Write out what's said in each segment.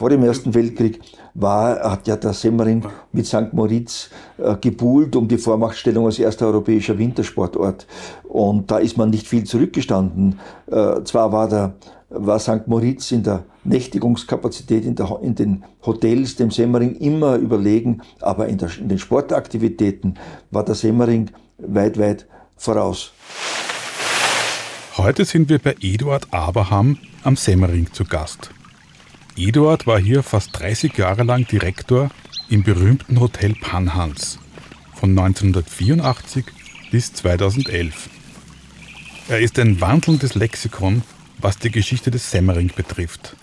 vor dem Ersten Weltkrieg war, hat ja der Semmering mit St. Moritz äh, gebuhlt um die Vormachtstellung als erster europäischer Wintersportort. Und da ist man nicht viel zurückgestanden. Äh, zwar war der war St. Moritz in der Nächtigungskapazität in, der, in, den Hotels dem Semmering immer überlegen, aber in, der, in den Sportaktivitäten war der Semmering weit, weit voraus. Heute sind wir bei Eduard Abraham am Semmering zu Gast. Eduard war hier fast 30 Jahre lang Direktor im berühmten Hotel Panhans von 1984 bis 2011. Er ist ein wandelndes Lexikon, was die Geschichte des Semmering betrifft.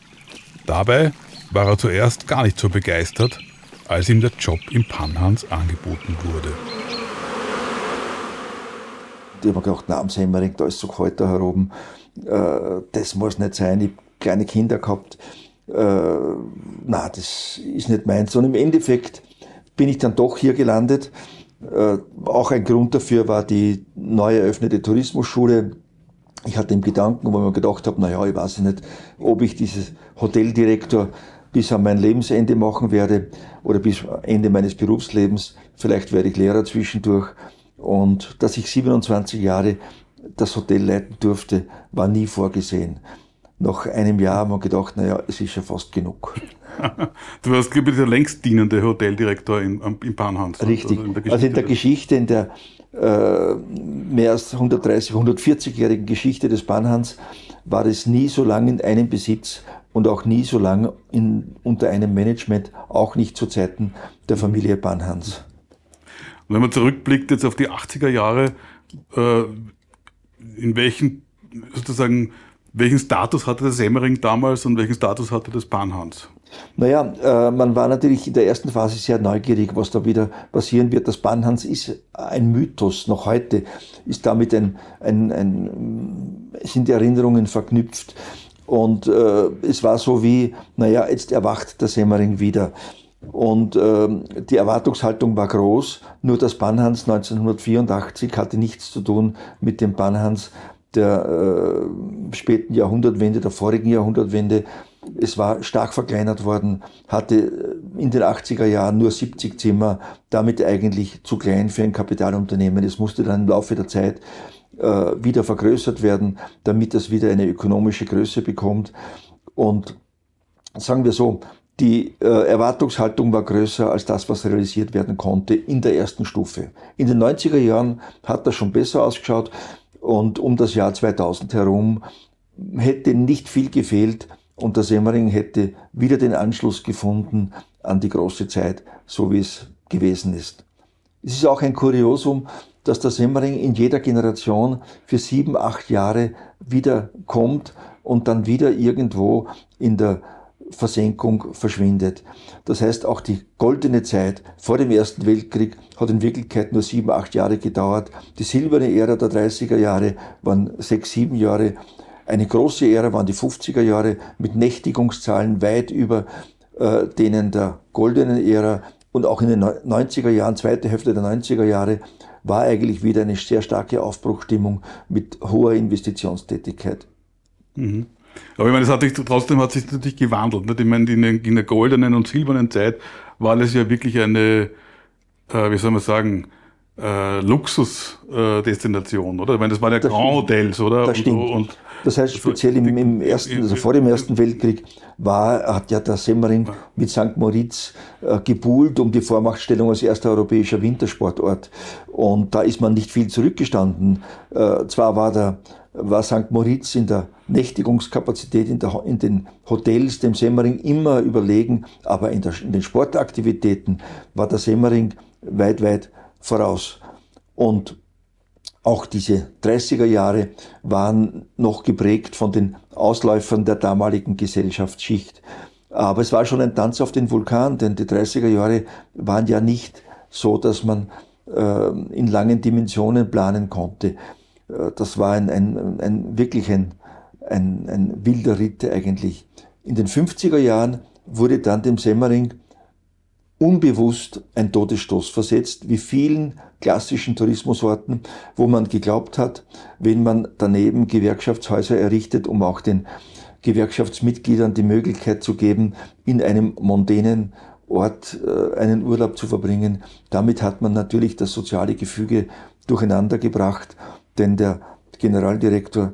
Dabei war er zuerst gar nicht so begeistert, als ihm der Job im Panhans angeboten wurde. Ich habe mir gedacht, na, am Semmering, da ist so kalt da heroben, äh, das muss nicht sein. Ich habe kleine Kinder gehabt na, das ist nicht meins. Und im Endeffekt bin ich dann doch hier gelandet. Äh, auch ein Grund dafür war die neu eröffnete Tourismusschule. Ich hatte im Gedanken, wo ich mir gedacht habe, na ja, ich weiß nicht, ob ich dieses Hoteldirektor bis an mein Lebensende machen werde oder bis Ende meines Berufslebens. Vielleicht werde ich Lehrer zwischendurch. Und dass ich 27 Jahre das Hotel leiten durfte, war nie vorgesehen nach einem Jahr haben wir gedacht, naja, es ist ja fast genug. du warst, glaube ich, der längst dienende Hoteldirektor in, in Panhans. Richtig. Also in der, also in der Geschichte, in der äh, mehr als 130, 140-jährigen Geschichte des Panhans war es nie so lange in einem Besitz und auch nie so lange in, unter einem Management, auch nicht zu Zeiten der Familie Panhans. Und wenn man zurückblickt jetzt auf die 80er Jahre, äh, in welchen sozusagen welchen Status hatte der Semmering damals und welchen Status hatte das Bahnhans? Naja, äh, man war natürlich in der ersten Phase sehr neugierig, was da wieder passieren wird. Das Bahnhans ist ein Mythos. Noch heute ist damit ein, ein, ein sind Erinnerungen verknüpft. Und äh, es war so wie, naja, jetzt erwacht der Semmering wieder. Und äh, die Erwartungshaltung war groß, nur das Bahnhans 1984 hatte nichts zu tun mit dem Bahnhans der äh, späten Jahrhundertwende, der vorigen Jahrhundertwende. Es war stark verkleinert worden, hatte in den 80er Jahren nur 70 Zimmer, damit eigentlich zu klein für ein Kapitalunternehmen. Es musste dann im Laufe der Zeit äh, wieder vergrößert werden, damit es wieder eine ökonomische Größe bekommt. Und sagen wir so, die äh, Erwartungshaltung war größer als das, was realisiert werden konnte in der ersten Stufe. In den 90er Jahren hat das schon besser ausgeschaut. Und um das Jahr 2000 herum hätte nicht viel gefehlt und der Semmering hätte wieder den Anschluss gefunden an die große Zeit, so wie es gewesen ist. Es ist auch ein Kuriosum, dass der Semmering in jeder Generation für sieben, acht Jahre wieder kommt und dann wieder irgendwo in der Versenkung verschwindet. Das heißt, auch die goldene Zeit vor dem Ersten Weltkrieg hat in Wirklichkeit nur sieben, acht Jahre gedauert. Die silberne Ära der 30er Jahre waren sechs, sieben Jahre. Eine große Ära waren die 50er Jahre mit Nächtigungszahlen weit über äh, denen der goldenen Ära. Und auch in den 90er Jahren, zweite Hälfte der 90er Jahre, war eigentlich wieder eine sehr starke Aufbruchstimmung mit hoher Investitionstätigkeit. Mhm. Aber ich meine, es hat sich, trotzdem hat sich natürlich gewandelt. Nicht? Ich meine, in, in der goldenen und silbernen Zeit war das ja wirklich eine, äh, wie soll man sagen, äh, Luxusdestination, äh, oder? Ich meine, das waren ja das Grand Hotels, oder? Das stimmt. Und, und, das heißt, speziell im, im ersten, also vor dem Ersten Weltkrieg war, hat ja der Semmering mit St. Moritz äh, gebuhlt um die Vormachtstellung als erster europäischer Wintersportort. Und da ist man nicht viel zurückgestanden. Äh, zwar war der, war St. Moritz in der Nächtigungskapazität in, der, in, den Hotels dem Semmering immer überlegen, aber in, der, in, den Sportaktivitäten war der Semmering weit, weit voraus. Und auch diese 30er Jahre waren noch geprägt von den Ausläufern der damaligen Gesellschaftsschicht. Aber es war schon ein Tanz auf den Vulkan, denn die 30er Jahre waren ja nicht so, dass man äh, in langen Dimensionen planen konnte. Äh, das war ein, ein, ein wirklich ein, ein, ein wilder Ritt eigentlich. In den 50er Jahren wurde dann dem Semmering unbewusst ein Todesstoß versetzt, wie vielen klassischen Tourismusorten, wo man geglaubt hat, wenn man daneben Gewerkschaftshäuser errichtet, um auch den Gewerkschaftsmitgliedern die Möglichkeit zu geben, in einem mondänen Ort äh, einen Urlaub zu verbringen. Damit hat man natürlich das soziale Gefüge durcheinander gebracht, denn der Generaldirektor,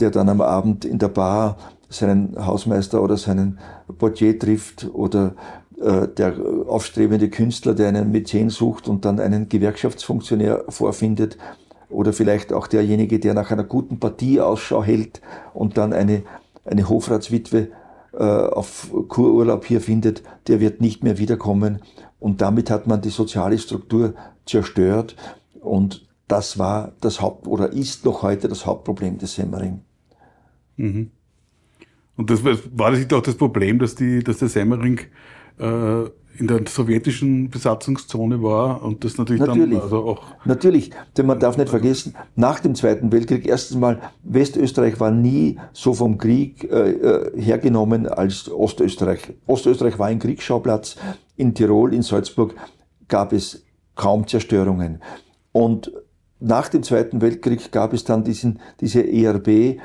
der dann am Abend in der Bar seinen Hausmeister oder seinen Portier trifft oder äh, der aufstrebende Künstler, der einen Mäzen sucht und dann einen Gewerkschaftsfunktionär vorfindet oder vielleicht auch derjenige, der nach einer guten Partie Ausschau hält und dann eine, eine Hofratswitwe äh, auf Kururlaub hier findet, der wird nicht mehr wiederkommen. Und damit hat man die soziale Struktur zerstört. Und das war das Haupt oder ist noch heute das Hauptproblem des Semmering. Mhm. Und das war das nicht auch das Problem, dass, die, dass der Semmering äh, in der sowjetischen Besatzungszone war und das natürlich, natürlich dann also auch. Natürlich, denn man darf nicht vergessen, nach dem Zweiten Weltkrieg, erstens mal, Westösterreich war nie so vom Krieg äh, äh, hergenommen als Ostösterreich. Ostösterreich war ein Kriegsschauplatz. In Tirol, in Salzburg gab es kaum Zerstörungen. Und nach dem Zweiten Weltkrieg gab es dann diesen, diese ERB, äh,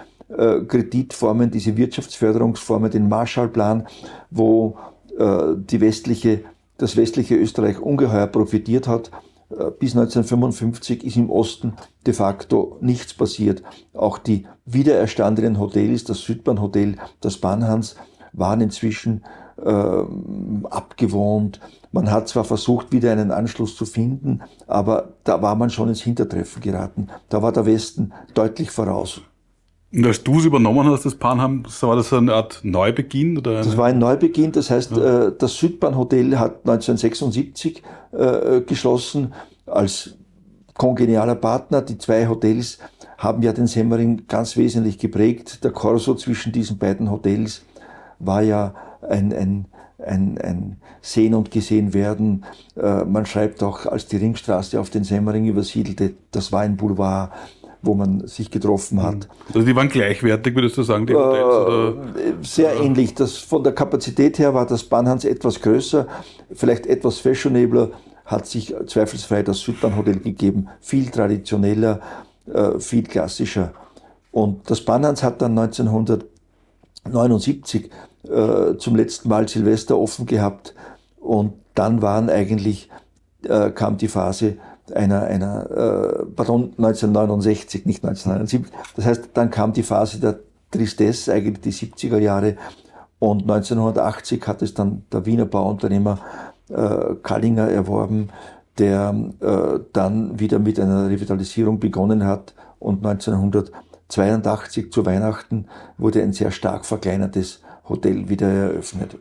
Kreditformen, diese Wirtschaftsförderungsformen, den Marshallplan, wo äh, die westliche, das westliche Österreich ungeheuer profitiert hat. Äh, bis 1955 ist im Osten de facto nichts passiert. Auch die wiedererstandenen Hotels, das Südbahnhotel, das Bahnhans, waren inzwischen äh, abgewohnt. Man hat zwar versucht, wieder einen Anschluss zu finden, aber da war man schon ins Hintertreffen geraten. Da war der Westen deutlich voraus. Und als du es übernommen hast, das Panham, war das eine Art Neubeginn? Oder das war ein Neubeginn, das heißt, ja. Äh, das Südbahnhotel hat 1976 äh, geschlossen als kongenialer Partner. Die zwei Hotels haben ja den Semmering ganz wesentlich geprägt. Der Korso zwischen diesen beiden Hotels war ja ein, ein, ein, ein Sehen und Gesehen werden. Äh, man schreibt auch, als die Ringstraße auf den Semmering übersiedelte, das war ein Boulevard wo man sich getroffen hat. Also die waren gleichwertig, würdest du sagen, die Hotels? Äh, sehr äh. ähnlich. Das, von der Kapazität her war das Bahnhans etwas größer, vielleicht etwas fashionabler, hat sich zweifelsfrei das Südbahnhotel gegeben, viel traditioneller, äh, viel klassischer. Und das Bahnhans hat dann 1979 äh, zum letzten Mal Silvester offen gehabt und dann waren eigentlich, äh, kam die Phase, einer, einer äh, pardon, 1969, nicht 1979. Das heißt, dann kam die Phase der Tristesse, eigentlich die 70er Jahre. Und 1980 hat es dann der Wiener Bauunternehmer äh, Kallinger erworben, der äh, dann wieder mit einer Revitalisierung begonnen hat. Und 1982 zu Weihnachten wurde ein sehr stark verkleinertes Hotel wieder eröffnet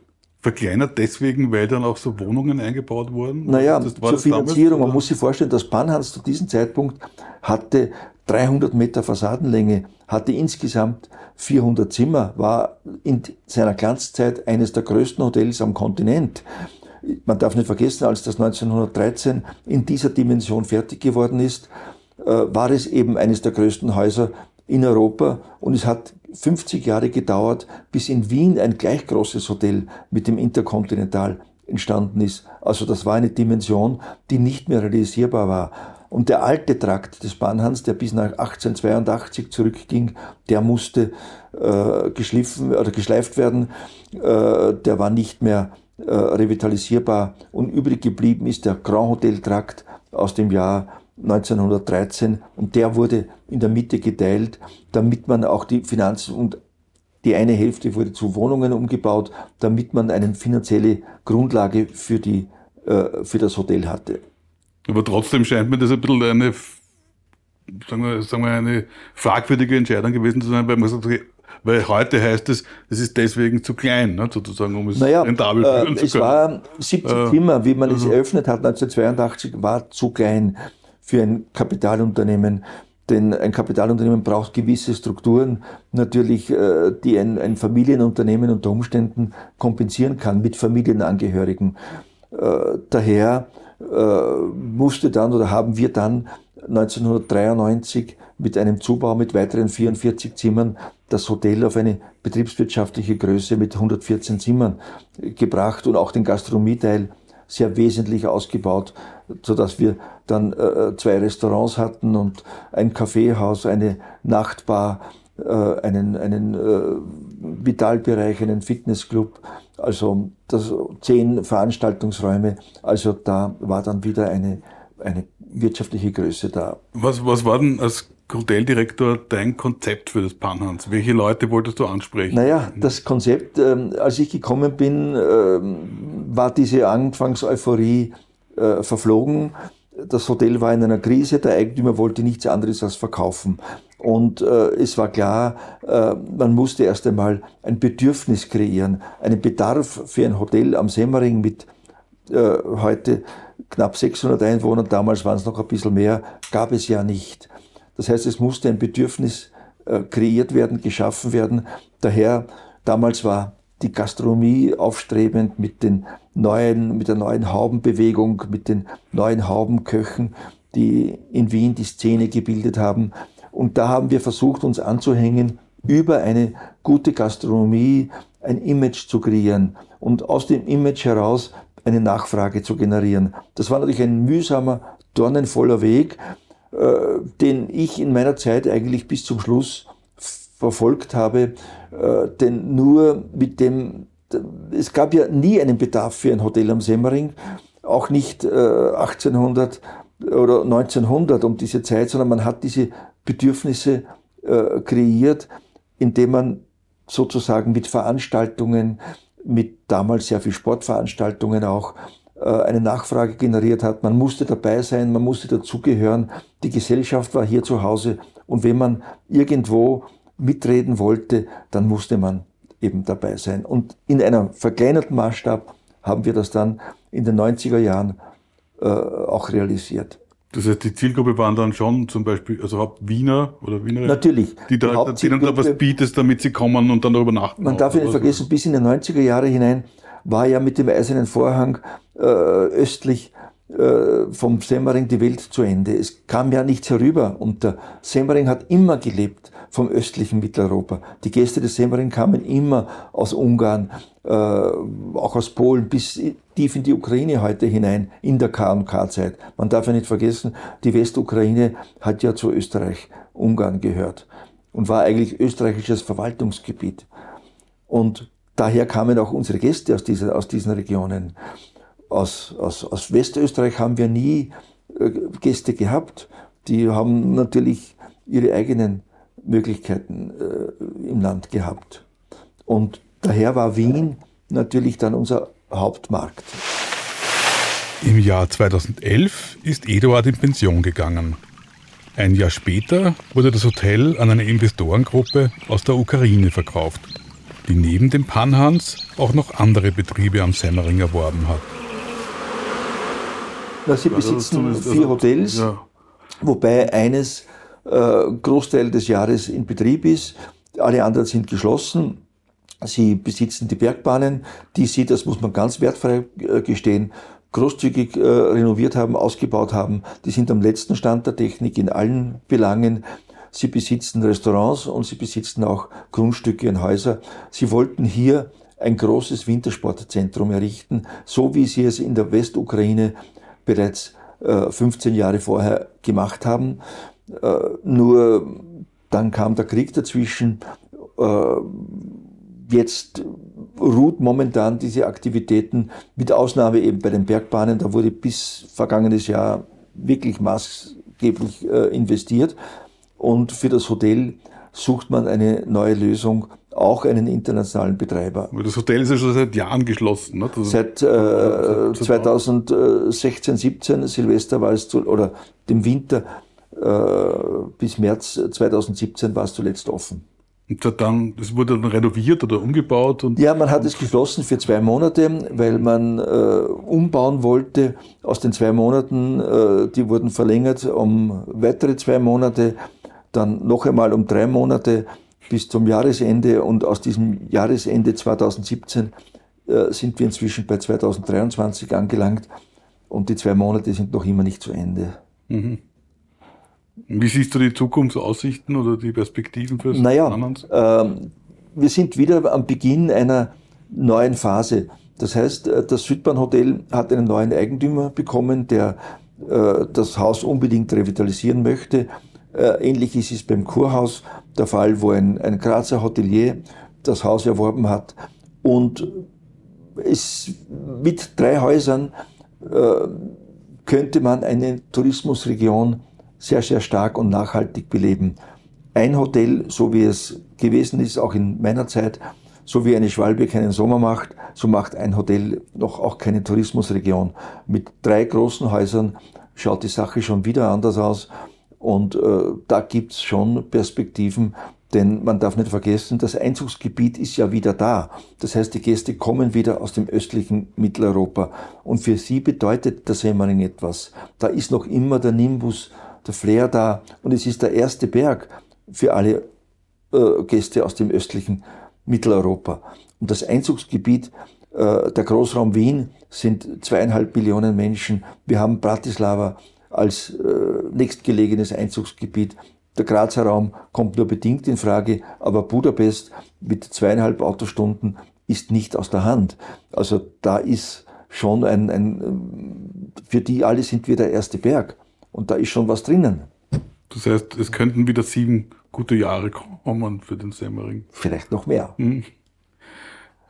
verkleinert deswegen, weil dann auch so Wohnungen eingebaut wurden? Naja, das, zur Finanzierung. Damals, Man muss sich vorstellen, das Bahnhans zu diesem Zeitpunkt hatte 300 Meter Fassadenlänge, hatte insgesamt 400 Zimmer, war in seiner Glanzzeit eines der größten Hotels am Kontinent. Man darf nicht vergessen, als das 1913 in dieser Dimension fertig geworden ist, äh, war es eben eines der größten Häuser in Europa und es hat 50 Jahre gedauert, bis in Wien ein gleich großes Hotel mit dem Interkontinental entstanden ist. Also das war eine Dimension, die nicht mehr realisierbar war. Und der alte Trakt des Bahnhans, der bis nach 1882 zurückging, der musste äh, geschliffen oder geschleift werden. Äh, der war nicht mehr äh, revitalisierbar. Und übrig geblieben ist der Grand Hotel Trakt aus dem Jahr 1913 und der wurde in der Mitte geteilt, damit man auch die Finanzen und die eine Hälfte wurde zu Wohnungen umgebaut, damit man eine finanzielle Grundlage für, die, äh, für das Hotel hatte. Aber trotzdem scheint mir das ein bisschen eine, sagen wir, sagen wir eine fragwürdige Entscheidung gewesen zu sein, weil man sagt, weil heute heißt es, es ist deswegen zu klein, ne, sozusagen, um es naja, rentabel führen äh, zu können. Es war 70 äh, Zimmer, wie man es also eröffnet hat 1982, war zu klein für ein Kapitalunternehmen. Denn ein Kapitalunternehmen braucht gewisse Strukturen, natürlich, äh, die ein, ein Familienunternehmen unter Umständen kompensieren kann mit Familienangehörigen. Äh, daher äh, musste dann oder haben wir dann 1993 mit einem Zubau mit weiteren 44 Zimmern das Hotel auf eine betriebswirtschaftliche Größe mit 114 Zimmern gebracht und auch den Gastronomieteil sehr wesentlich ausgebaut, so dass wir dann äh, zwei Restaurants hatten und ein Kaffeehaus, eine Nachtbar, äh, einen, einen äh, Vitalbereich, einen Fitnessclub, also das, zehn Veranstaltungsräume. Also da war dann wieder eine, eine wirtschaftliche Größe da. Was, was war denn als Hoteldirektor dein Konzept für das Panhans? Welche Leute wolltest du ansprechen? Naja, das Konzept, äh, als ich gekommen bin, äh, war diese Anfangseuphorie äh, verflogen. Das Hotel war in einer Krise, der Eigentümer wollte nichts anderes als verkaufen. Und äh, es war klar, äh, man musste erst einmal ein Bedürfnis kreieren, einen Bedarf für ein Hotel am Semmering mit äh, heute knapp 600 Einwohnern, damals waren es noch ein bisschen mehr, gab es ja nicht. Das heißt, es musste ein Bedürfnis äh, kreiert werden, geschaffen werden. Daher, damals war die Gastronomie aufstrebend mit den neuen, mit der neuen Haubenbewegung, mit den neuen Haubenköchen, die in Wien die Szene gebildet haben. Und da haben wir versucht, uns anzuhängen, über eine gute Gastronomie ein Image zu kreieren und aus dem Image heraus eine Nachfrage zu generieren. Das war natürlich ein mühsamer, dornenvoller Weg, äh, den ich in meiner Zeit eigentlich bis zum Schluss verfolgt habe, äh, denn nur mit dem, es gab ja nie einen Bedarf für ein Hotel am Semmering, auch nicht äh, 1800 oder 1900 um diese Zeit, sondern man hat diese Bedürfnisse äh, kreiert, indem man sozusagen mit Veranstaltungen, mit damals sehr viel Sportveranstaltungen auch, äh, eine Nachfrage generiert hat. Man musste dabei sein, man musste dazugehören. Die Gesellschaft war hier zu Hause und wenn man irgendwo mitreden wollte, dann musste man eben dabei sein. Und in einem verkleinerten Maßstab haben wir das dann in den 90er Jahren äh, auch realisiert. Das heißt, die Zielgruppe waren dann schon zum Beispiel, also Haupt Wiener oder Wiener, Natürlich. die, da, die dann da was bietest, damit sie kommen und dann darüber nachdenken. Man darf nicht vergessen, bis in die 90er Jahre hinein war ja mit dem Eisernen Vorhang äh, östlich äh, vom Semmering die Welt zu Ende. Es kam ja nichts herüber und der Semmering hat immer gelebt vom östlichen Mitteleuropa. Die Gäste des Semmering kamen immer aus Ungarn, äh, auch aus Polen bis tief in die Ukraine heute hinein, in der K&K-Zeit. Man darf ja nicht vergessen, die Westukraine hat ja zu Österreich-Ungarn gehört und war eigentlich österreichisches Verwaltungsgebiet. Und daher kamen auch unsere Gäste aus, dieser, aus diesen Regionen. Aus, aus, aus Westösterreich haben wir nie äh, Gäste gehabt. Die haben natürlich ihre eigenen Möglichkeiten äh, im Land gehabt. Und daher war Wien natürlich dann unser Hauptmarkt. Im Jahr 2011 ist Eduard in Pension gegangen. Ein Jahr später wurde das Hotel an eine Investorengruppe aus der Ukraine verkauft, die neben dem Panhans auch noch andere Betriebe am Semmering erworben hat. Sie besitzen vier Hotels, wobei eines äh, Großteil des Jahres in Betrieb ist. Alle anderen sind geschlossen. Sie besitzen die Bergbahnen, die sie, das muss man ganz wertfrei äh, gestehen, großzügig äh, renoviert haben, ausgebaut haben. Die sind am letzten Stand der Technik in allen Belangen. Sie besitzen Restaurants und sie besitzen auch Grundstücke und Häuser. Sie wollten hier ein großes Wintersportzentrum errichten, so wie sie es in der Westukraine bereits äh, 15 Jahre vorher gemacht haben. Äh, nur dann kam der Krieg dazwischen. Äh, jetzt ruht momentan diese Aktivitäten, mit Ausnahme eben bei den Bergbahnen. Da wurde bis vergangenes Jahr wirklich maßgeblich äh, investiert. Und für das Hotel sucht man eine neue Lösung, auch einen internationalen Betreiber. Das Hotel ist ja schon seit Jahren geschlossen. Ne? Seit äh, 2016, 17, Silvester war es zu, oder dem Winter bis März 2017 war es zuletzt offen. Und dann, das wurde dann renoviert oder umgebaut? Und ja, man hat es geschlossen für zwei Monate, weil man äh, umbauen wollte. Aus den zwei Monaten, äh, die wurden verlängert um weitere zwei Monate, dann noch einmal um drei Monate bis zum Jahresende. Und aus diesem Jahresende 2017 äh, sind wir inzwischen bei 2023 angelangt. Und die zwei Monate sind noch immer nicht zu Ende. Mhm. Wie siehst du die Zukunftsaussichten oder die Perspektiven für naja, ähm, wir sind wieder am Beginn einer neuen Phase. Das heißt, äh, das Südbahnhotel hat einen neuen Eigentümer bekommen, der äh, das Haus unbedingt revitalisieren möchte. Äh, ähnlich ist es beim Kurhaus der Fall, wo ein, ein Grazer Hotelier das Haus erworben hat. Und es, mit drei Häusern äh, könnte man eine Tourismusregion sehr, sehr stark und nachhaltig beleben. Ein Hotel, so wie es gewesen ist, auch in meiner Zeit, so wie eine Schwalbe keinen Sommer macht, so macht ein Hotel noch auch keine Tourismusregion. Mit drei großen Häusern schaut die Sache schon wieder anders aus. Und äh, da gibt's schon Perspektiven, denn man darf nicht vergessen, das Einzugsgebiet ist ja wieder da. Das heißt, die Gäste kommen wieder aus dem östlichen Mitteleuropa. Und für sie bedeutet der Semmering etwas. Da ist noch immer der Nimbus, der Flair da. Und es ist der erste Berg für alle äh, Gäste aus dem östlichen Mitteleuropa. Und das Einzugsgebiet, äh, der Großraum Wien, sind zweieinhalb Millionen Menschen. Wir haben Bratislava als äh, nächstgelegenes Einzugsgebiet. Der Grazer Raum kommt nur bedingt in Frage, aber Budapest mit zweieinhalb Autostunden ist nicht aus der Hand. Also da ist schon ein, ein für die alle sind wir der erste Berg. Und da ist schon was drinnen. Das heißt, es könnten wieder sieben gute Jahre kommen für den Semmering. Vielleicht noch mehr. Hm.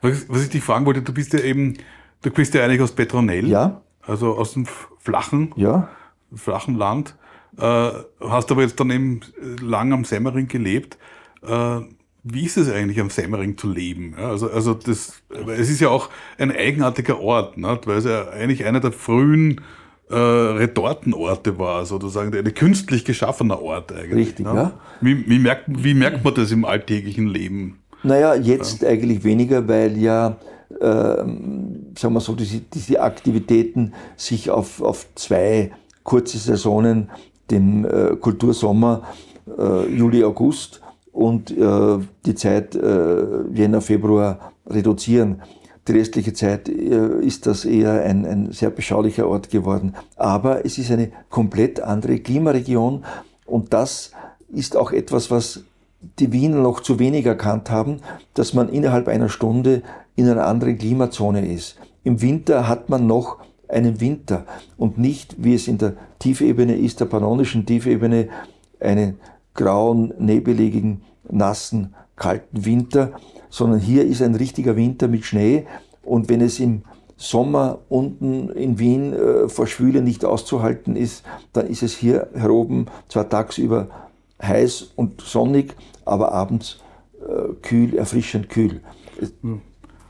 Was, was, ich dich fragen wollte, du bist ja eben, du bist ja eigentlich aus Petronell. Ja. Also aus dem flachen, ja. flachen Land. Äh, hast aber jetzt dann eben lang am Semmering gelebt. Äh, wie ist es eigentlich am Semmering zu leben? Ja, also, also das, es ist ja auch ein eigenartiger Ort, ne? weil es ja eigentlich einer der frühen äh, Retortenorte war, sozusagen ein künstlich geschaffener Ort eigentlich. Richtig, ne? ja. Wie, wie, merkt, wie merkt man das im alltäglichen Leben? Naja, jetzt ja. eigentlich weniger, weil ja, äh, sagen wir so, diese, diese Aktivitäten sich auf, auf zwei kurze Saisonen, den äh, Kultursommer, äh, Juli, August und äh, die Zeit äh, Jänner, Februar reduzieren. Die restliche Zeit äh, ist das eher ein, ein sehr beschaulicher Ort geworden. Aber es ist eine komplett andere Klimaregion und das ist auch etwas, was die Wiener noch zu wenig erkannt haben, dass man innerhalb einer Stunde in einer anderen Klimazone ist. Im Winter hat man noch einen Winter und nicht, wie es in der Tiefebene ist, der pannonischen Tiefebene, einen grauen, nebeligen, nassen, kalten Winter, sondern hier ist ein richtiger Winter mit Schnee und wenn es im Sommer unten in Wien äh, vor Schwüle nicht auszuhalten ist, dann ist es hier heroben zwar tagsüber heiß und sonnig, aber abends äh, kühl, erfrischend kühl. Hm.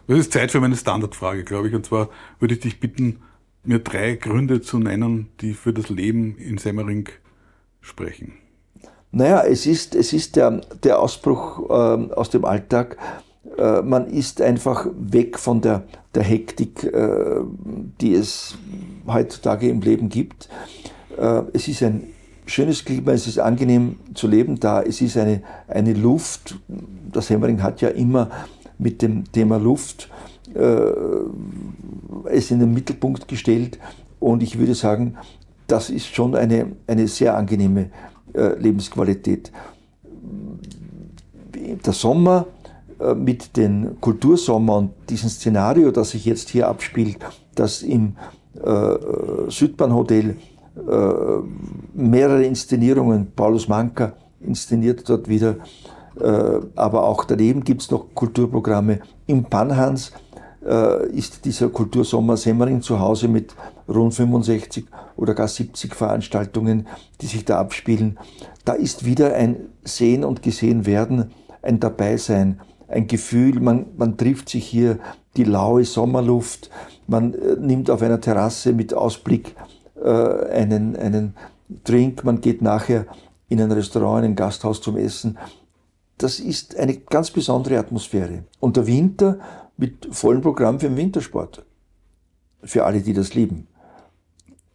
Das ist Zeit für meine Standardfrage, glaube ich. Und zwar würde ich dich bitten, mir drei Gründe zu nennen, die für das Leben in Semmering sprechen. Naja, es ist, es ist der, der Ausbruch äh, aus dem Alltag. Äh, man ist einfach weg von der, der Hektik, äh, die es heutzutage im Leben gibt. Äh, es ist ein schönes Klima, es ist angenehm zu leben da, es ist eine, eine Luft. Das Semmering hat ja immer mit dem Thema Luft äh, es in den Mittelpunkt gestellt und ich würde sagen, das ist schon eine, eine sehr angenehme Lebensqualität. Der Sommer äh, mit dem Kultursommer und diesem Szenario, das sich jetzt hier abspielt, das im äh, Südbahnhotel äh, mehrere Inszenierungen, Paulus Manka inszeniert dort wieder, äh, aber auch daneben gibt es noch Kulturprogramme. Im Panhans äh, ist dieser Kultursommer Semmering zu Hause mit rund 65 oder gar 70 Veranstaltungen, die sich da abspielen. Da ist wieder ein Sehen und Gesehen werden, ein Dabeisein, ein Gefühl, man, man trifft sich hier, die laue Sommerluft, man äh, nimmt auf einer Terrasse mit Ausblick äh, einen, einen Drink, man geht nachher in ein Restaurant, in ein Gasthaus zum Essen. Das ist eine ganz besondere Atmosphäre. Und der Winter mit vollem Programm für den Wintersport. Für alle, die das lieben.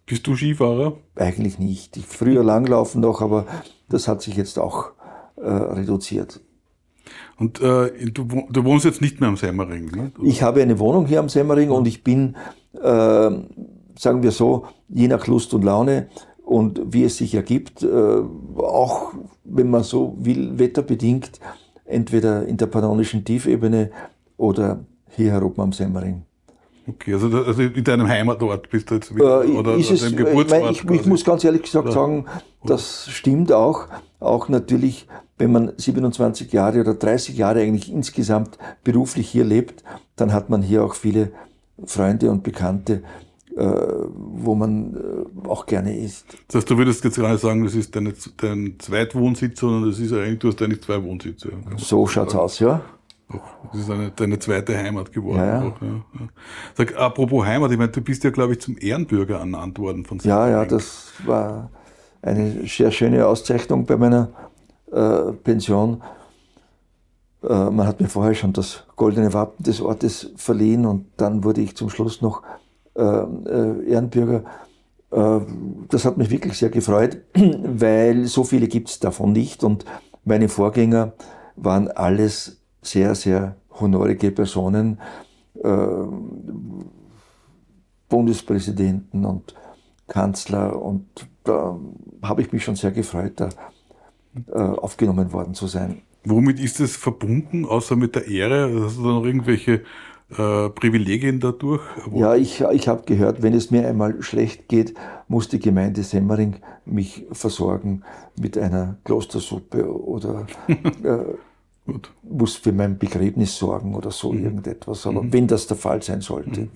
Bist du Skifahrer? Eigentlich nicht. Ich früher langlaufen noch, aber das hat sich jetzt auch äh, reduziert. Und äh, du, du, wohnst jetzt nicht mehr am Semmering? Ne? Ich habe eine Wohnung hier am Semmering und ich bin, äh, sagen wir so, je nach Lust und Laune und wie es sich ergibt, äh, auch wenn man so will, wetterbedingt, entweder in der pannonischen Tiefebene oder hier herum am Semmering. Okay, also, also in deinem Heimatort bist du jetzt wieder, äh, oder, ist es, Geburtsort? Ich, ich, ich, muss ganz ehrlich gesagt ja. sagen, das stimmt auch. Auch natürlich wenn man 27 Jahre oder 30 Jahre eigentlich insgesamt beruflich hier lebt, dann hat man hier auch viele Freunde und Bekannte, äh, wo man äh, auch gerne ist. Das heißt, du würdest jetzt gar nicht sagen, das ist deine, dein Zweitwohnsitz, sondern das ist eigentlich, du hast eigentlich zwei Wohnsitze. So schaut's aus, ja. Das ist eine, deine zweite Heimat geworden. Ja, ja. Auch, ja. Sag, apropos Heimat, ich meine, du bist ja, glaube ich, zum Ehrenbürger ernannt worden von Ja, ja, das war eine sehr schöne Auszeichnung bei meiner äh, Pension. Äh, man hat mir vorher schon das goldene Wappen des Ortes verliehen und dann wurde ich zum Schluss noch äh, äh Ehrenbürger. Äh, das hat mich wirklich sehr gefreut, weil so viele gibt es davon nicht und meine Vorgänger waren alles sehr, sehr honorige Personen, äh, Bundespräsidenten und Kanzler und da habe ich mich schon sehr gefreut, da äh, aufgenommen worden zu sein. Womit ist es verbunden, außer mit der Ehre? Hast du da noch irgendwelche äh, Privilegien dadurch? Ja, ich, ich habe gehört, wenn es mir einmal schlecht geht, muss die Gemeinde Semmering mich versorgen mit einer Klostersuppe oder äh, Gut. muss für mein Begräbnis sorgen oder so mhm. irgendetwas. Aber mhm. wenn das der Fall sein sollte. Mhm.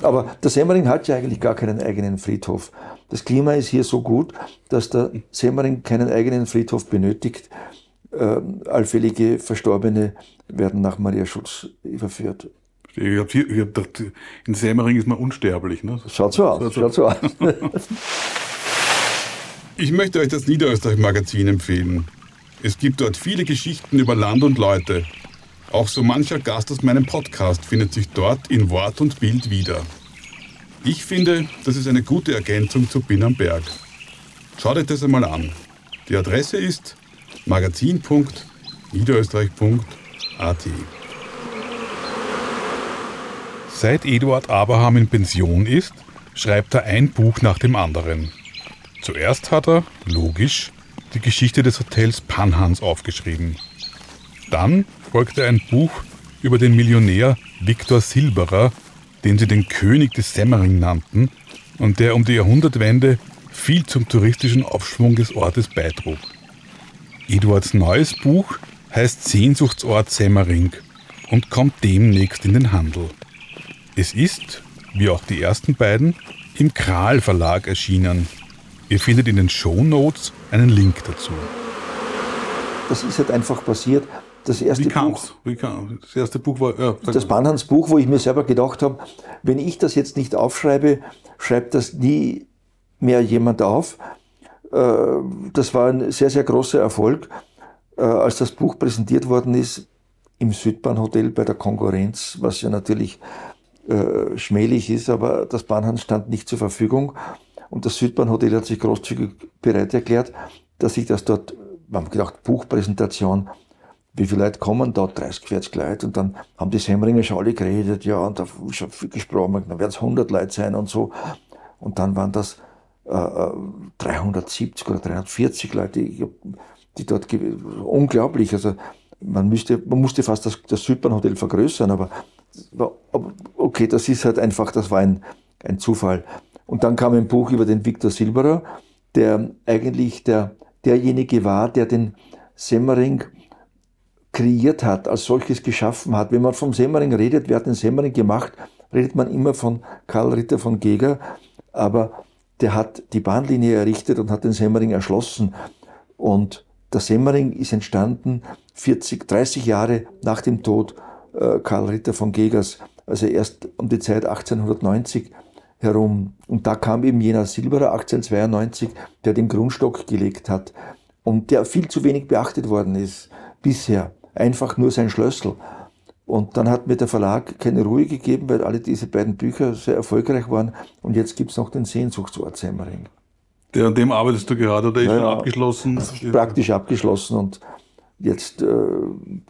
Aber der Semmering hat ja eigentlich gar keinen eigenen Friedhof. Das Klima ist hier so gut, dass der Semmering keinen eigenen Friedhof benötigt. Äh, allfällige Verstorbene werden nach Mariaschutz überführt. Ich hab, ich hab gedacht, in Semmering ist man unsterblich. Ne? Schaut so aus. Schaut so aus. ich möchte euch das Niederösterreich-Magazin empfehlen. Es gibt dort viele Geschichten über Land und Leute. Auch so mancher Gast aus meinem Podcast findet sich dort in Wort und Bild wieder. Ich finde, das ist eine gute Ergänzung zu Bin am Berg. Schaut euch das einmal an. Die Adresse ist magazin.niederösterreich.at. Seit Eduard Abraham in Pension ist, schreibt er ein Buch nach dem anderen. Zuerst hat er, logisch, die Geschichte des Hotels Panhans aufgeschrieben. Dann folgte ein Buch über den Millionär Viktor Silberer, den sie den König des Semmering nannten und der um die Jahrhundertwende viel zum touristischen Aufschwung des Ortes beitrug. Eduards neues Buch heißt Sehnsuchtsort Semmering und kommt demnächst in den Handel. Es ist, wie auch die ersten beiden, im Kral Verlag erschienen Ihr findet in den Show Notes einen Link dazu. Das ist halt einfach passiert. Das erste Wie kam's? Buch, Wie kam Das erste Buch war ja, das Banhans Buch, wo ich mir selber gedacht habe, wenn ich das jetzt nicht aufschreibe, schreibt das nie mehr jemand auf. Äh, das war ein sehr, sehr großer Erfolg. Äh, als das Buch präsentiert worden ist im Südbahnhotel bei der Konkurrenz, was ja natürlich äh, schmählich ist, aber das Bahnhans stand nicht zur Verfügung. Und das Südbahnhotel hat sich großzügig bereit erklärt, dass ich das dort, wir haben gedacht, Buchpräsentation, wie viele Leute kommen da? 30, 40 Leute. Und dann haben die Semmeringer schon alle geredet, ja, und da schon viel gesprochen, dann werden es 100 Leute sein und so. Und dann waren das äh, 370 oder 340 Leute, die, die dort, unglaublich, also man müsste, man musste fast das, das Südbahnhotel vergrößern, aber, aber okay, das ist halt einfach, das war ein, ein Zufall. Und dann kam ein Buch über den Viktor Silberer, der eigentlich der, derjenige war, der den Semmering kreiert hat, als solches geschaffen hat. Wenn man vom Semmering redet, wer hat den Semmering gemacht, redet man immer von Karl Ritter von Geger, aber der hat die Bahnlinie errichtet und hat den Semmering erschlossen. Und der Semmering ist entstanden 40, 30 Jahre nach dem Tod äh, Karl Ritter von Gegers, also erst um die Zeit 1890 herum. Und da kam eben jener Silberer 1892, der den Grundstock gelegt hat und der viel zu wenig beachtet worden ist bisher. Einfach nur sein Schlössel. Und dann hat mir der Verlag keine Ruhe gegeben, weil alle diese beiden Bücher sehr erfolgreich waren. Und jetzt gibt's noch den Sehnsuchtsort Semmering. Der, an dem arbeitest du gerade oder ist ja, schon abgeschlossen? Praktisch abgeschlossen und Jetzt äh,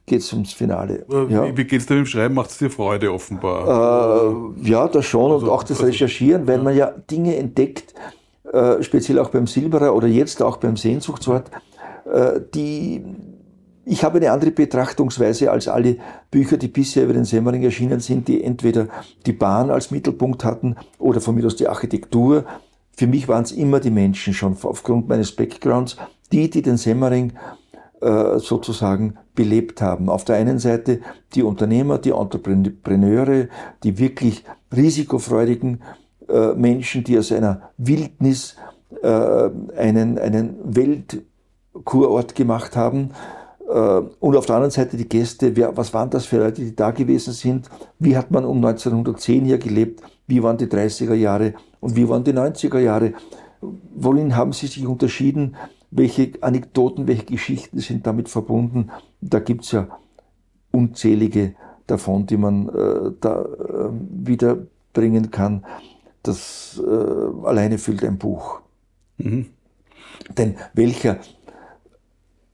geht es ums Finale. Äh, ja. Wie geht es dir mit dem Schreiben? Macht es dir Freude offenbar? Äh, ja, das schon also, und auch das also, Recherchieren, weil ja. man ja Dinge entdeckt, äh, speziell auch beim Silberer oder jetzt auch beim Sehnsuchtswort, äh, die ich habe eine andere Betrachtungsweise als alle Bücher, die bisher über den Semmering erschienen sind, die entweder die Bahn als Mittelpunkt hatten oder von mir aus die Architektur. Für mich waren es immer die Menschen schon aufgrund meines Backgrounds die, die den Semmering sozusagen belebt haben. Auf der einen Seite die Unternehmer, die Entrepreneure, die wirklich risikofreudigen äh, Menschen, die aus einer Wildnis äh, einen, einen Weltkurort gemacht haben. Und auf der anderen Seite die Gäste, was waren das für Leute, die da gewesen sind? Wie hat man um 1910 hier gelebt? Wie waren die 30er Jahre und wie waren die 90er Jahre? Worin haben sie sich unterschieden? Welche Anekdoten, welche Geschichten sind damit verbunden. Da gibt es ja unzählige davon, die man äh, da äh, wiederbringen kann. Das äh, alleine füllt ein Buch. Mhm. Denn welcher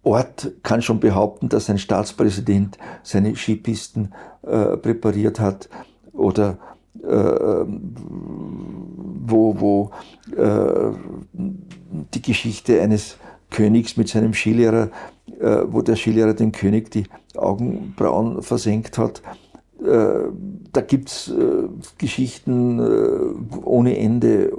Ort kann schon behaupten, dass ein Staatspräsident seine Skipisten äh, präpariert hat oder äh, wo, wo äh, die Geschichte eines Königs mit seinem Skilehrer, äh, wo der Skilehrer dem König die Augenbrauen versenkt hat. Äh, da gibt's äh, Geschichten äh, ohne Ende,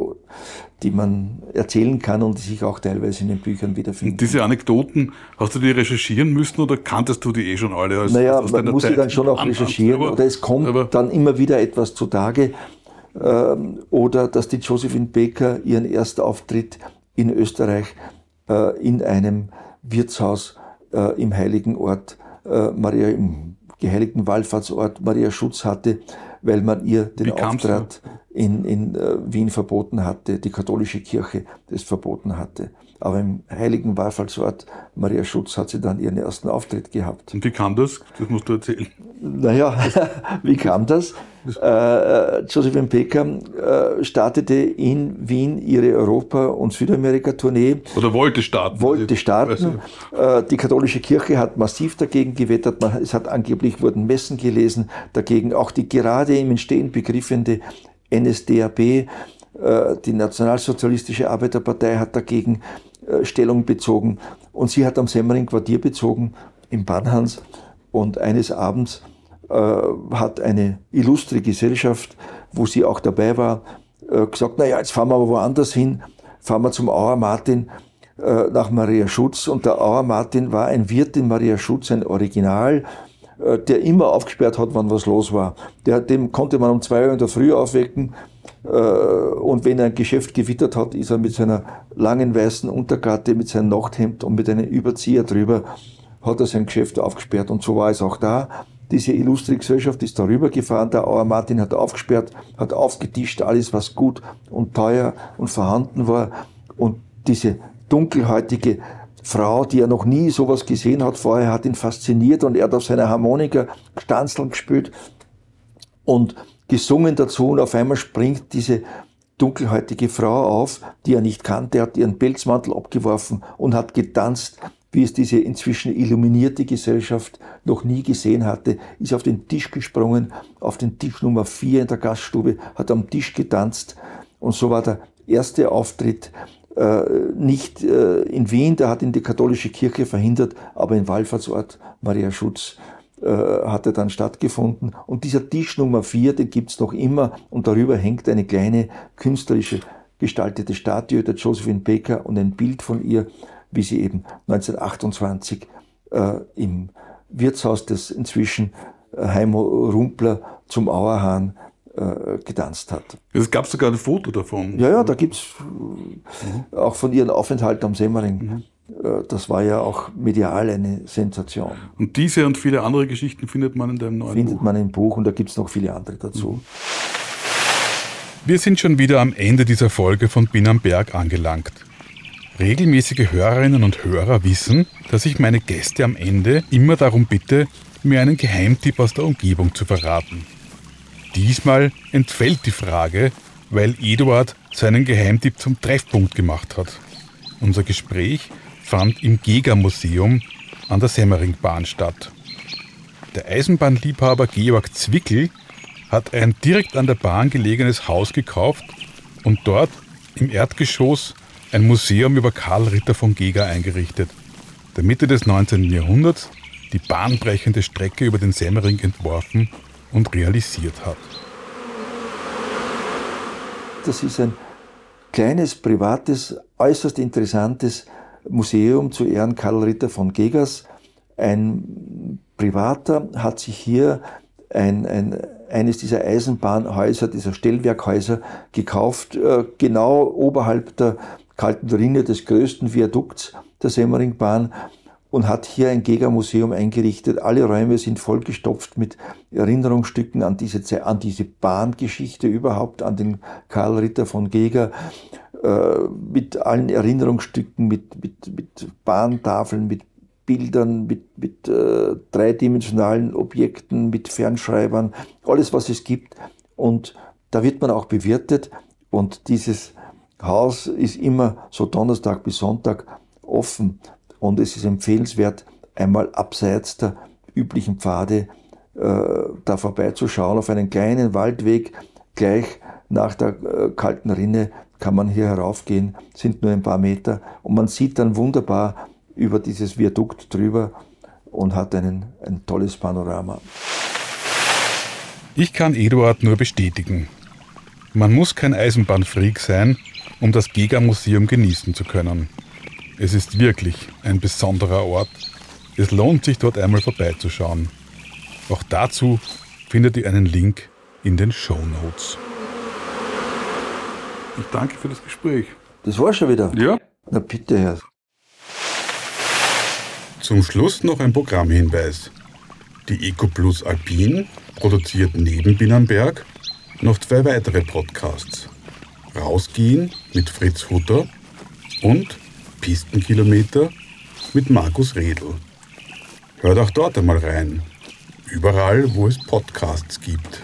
die man erzählen kann und die sich auch teilweise in den Büchern wiederfinden. Und diese Anekdoten, hast du die recherchieren müssen oder kanntest du die eh schon alle? Als, naja, aus man muss sie dann schon auch recherchieren aber, oder es kommt aber, dann immer wieder etwas zutage. Ähm, oder dass die Josephine Baker ihren Erstauftritt in Österreich in einem Wirtshaus äh, im heiligen Ort äh, Maria, im geheiligten Wallfahrtsort Maria Schutz hatte, weil man ihr den Auftritt in, in Wien verboten hatte, die katholische Kirche das verboten hatte. Aber im heiligen Wallfahrtsort Maria Schutz hat sie dann ihren ersten Auftritt gehabt. Und wie kam das? Das musst du erzählen. Naja, wie kam das? Äh, Josephine Pecker äh, startete in Wien ihre Europa- und Südamerika-Tournee. Oder wollte starten. Wollte starten. Äh, die katholische Kirche hat massiv dagegen gewettert. Man, es hat angeblich wurden Messen gelesen dagegen. Auch die gerade im Entstehen begriffende NSDAP, äh, die Nationalsozialistische Arbeiterpartei, hat dagegen äh, Stellung bezogen. Und sie hat am Semmering Quartier bezogen, im Bahnhans. Und eines Abends äh, hat eine illustre Gesellschaft, wo sie auch dabei war, äh, gesagt, naja, jetzt fahren wir aber woanders hin, fahren wir zum Auer Martin äh, nach Maria Schutz. Und der Auer Martin war ein Wirt in Maria Schutz, ein Original, äh, der immer aufgesperrt hat, wann was los war. Der, dem konnte man um zwei Uhr in der Früh aufwecken. Äh, und wenn er ein Geschäft gewittert hat, ist er mit seiner langen weißen Untergatte, mit seinem Nachthemd und mit einem Überzieher drüber, hat er sein Geschäft aufgesperrt. Und so war es auch da. Diese illustre Gesellschaft ist darüber gefahren, der Auer Martin hat aufgesperrt, hat aufgetischt alles, was gut und teuer und vorhanden war. Und diese dunkelhäutige Frau, die er noch nie sowas gesehen hat vorher, hat ihn fasziniert und er hat auf seiner Harmonika Stanzeln gespielt und gesungen dazu und auf einmal springt diese dunkelhäutige Frau auf, die er nicht kannte, hat ihren Pelzmantel abgeworfen und hat getanzt wie es diese inzwischen illuminierte Gesellschaft noch nie gesehen hatte, ist auf den Tisch gesprungen, auf den Tisch Nummer 4 in der Gaststube, hat am Tisch getanzt und so war der erste Auftritt äh, nicht äh, in Wien, der hat ihn die katholische Kirche verhindert, aber in Wallfahrtsort Maria Schutz äh, hat er dann stattgefunden. Und dieser Tisch Nummer 4, den gibt's noch immer und darüber hängt eine kleine künstlerische gestaltete Statue der Josephine Baker und ein Bild von ihr wie sie eben 1928 äh, im Wirtshaus des inzwischen äh, Heimo Rumpler zum Auerhahn äh, getanzt hat. Es gab sogar ein Foto davon. Ja, ja, da gibt's mhm. auch von ihrem Aufenthalt am Semmering. Mhm. Äh, das war ja auch medial eine Sensation. Und diese und viele andere Geschichten findet man in deinem neuen findet Buch? Findet man im Buch und da gibt's noch viele andere dazu. Mhm. Wir sind schon wieder am Ende dieser Folge von Bin am Berg angelangt. Regelmäßige Hörerinnen und Hörer wissen, dass ich meine Gäste am Ende immer darum bitte, mir einen Geheimtipp aus der Umgebung zu verraten. Diesmal entfällt die Frage, weil Eduard seinen Geheimtipp zum Treffpunkt gemacht hat. Unser Gespräch fand im Gega-Museum an der Semmeringbahn statt. Der Eisenbahnliebhaber Georg Zwickel hat ein direkt an der Bahn gelegenes Haus gekauft und dort im Erdgeschoss ein Museum über Karl Ritter von Gega eingerichtet, der Mitte des 19. Jahrhunderts die bahnbrechende Strecke über den Semmering entworfen und realisiert hat. Das ist ein kleines, privates, äußerst interessantes Museum zu Ehren Karl Ritter von Gegers. Ein Privater hat sich hier ein, ein, eines dieser Eisenbahnhäuser, dieser Stellwerkhäuser gekauft, äh, genau oberhalb der kalten Rinne des größten Viadukts der Semmeringbahn und hat hier ein Gega-Museum eingerichtet. Alle Räume sind vollgestopft mit Erinnerungsstücken an diese, an diese Bahngeschichte überhaupt, an den Karl Ritter von Gega, äh, mit allen Erinnerungsstücken, mit, mit, mit Bahntafeln, mit Bildern, mit, mit äh, dreidimensionalen Objekten, mit Fernschreibern, alles, was es gibt. Und da wird man auch bewirtet. Und dieses Haus ist immer so Donnerstag bis Sonntag offen. Und es ist empfehlenswert, einmal abseits der üblichen Pfade äh, da vorbeizuschauen. Auf einen kleinen Waldweg gleich nach der äh, kalten Rinne kann man hier heraufgehen, sind nur ein paar Meter und man sieht dann wunderbar über dieses Viadukt drüber und hat einen, ein tolles Panorama. Ich kann Eduard nur bestätigen. Man muss kein Eisenbahnfreak sein, um das Giga-Museum genießen zu können. Es ist wirklich ein besonderer Ort. Es lohnt sich dort einmal vorbeizuschauen. Auch dazu findet ihr einen Link in den Show Notes. Ich danke für das Gespräch. Das war schon wieder. Ja. Na bitte, Herr. Zum Schluss noch ein Programmhinweis. Die EcoPlus Alpin produziert neben Binnenberg noch zwei weitere Podcasts. Rausgehen mit Fritz Hutter und Pistenkilometer mit Markus Redl. Hört auch dort einmal rein. Überall, wo es Podcasts gibt.